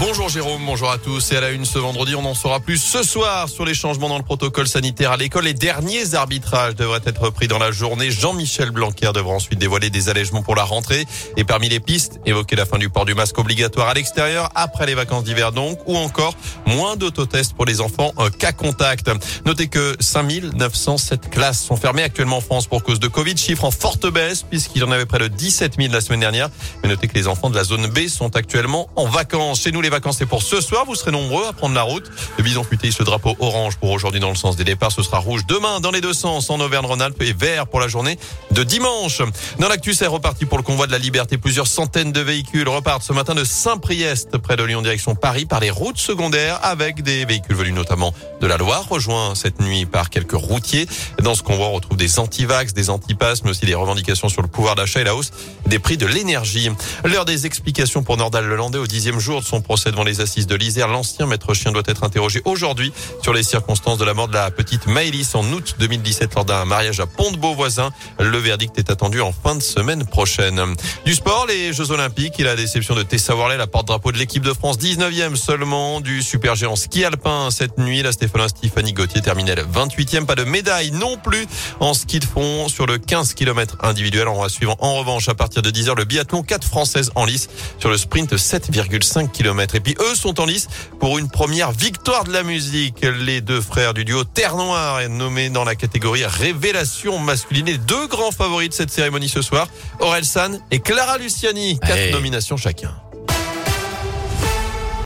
Bonjour Jérôme, bonjour à tous. Et à la une ce vendredi, on en saura plus ce soir sur les changements dans le protocole sanitaire à l'école. Les derniers arbitrages devraient être pris dans la journée. Jean-Michel Blanquer devra ensuite dévoiler des allègements pour la rentrée. Et parmi les pistes, évoquer la fin du port du masque obligatoire à l'extérieur après les vacances d'hiver donc, ou encore moins d'autotests pour les enfants cas contact. Notez que 5907 classes sont fermées actuellement en France pour cause de Covid, chiffre en forte baisse puisqu'il y en avait près de 17 000 la semaine dernière. Mais notez que les enfants de la zone B sont actuellement en vacances. Chez nous, les vacances, c'est pour ce soir. Vous serez nombreux à prendre la route. Le bison futé ce drapeau orange pour aujourd'hui dans le sens des départs. Ce sera rouge demain dans les deux sens en Auvergne-Rhône-Alpes et vert pour la journée de dimanche. Dans l'actu, c'est reparti pour le convoi de la liberté. Plusieurs centaines de véhicules repartent ce matin de Saint-Priest près de Lyon direction Paris par les routes secondaires avec des véhicules venus notamment de la Loire, rejoints cette nuit par quelques routiers. Dans ce convoi, on retrouve des antivax, des antipasses, mais aussi des revendications sur le pouvoir d'achat et la hausse des prix de l'énergie. L'heure des explications pour Nordal Lelandais au dixième jour de son procès devant les assises de l'Isère. L'ancien maître chien doit être interrogé aujourd'hui sur les circonstances de la mort de la petite Maëlys en août 2017 lors d'un mariage à Pont-de-Beauvoisin. Le verdict est attendu en fin de semaine prochaine. Du sport, les Jeux Olympiques et la déception de Tessa Worley, la porte-drapeau de l'équipe de France, 19e seulement du super géant ski alpin cette nuit. La Stéphanoise Stéphanie Gauthier terminait 28e. Pas de médaille non plus en ski de fond sur le 15 km individuel. On va suivre en revanche à partir de 10h le biathlon 4 françaises en lice sur le sprint 7,5 km. Et puis eux sont en lice pour une première victoire de la musique. Les deux frères du duo Terre Noire nommés dans la catégorie révélation masculine. Les deux grands favoris de cette cérémonie ce soir, Aurel San et Clara Luciani. Quatre nominations chacun.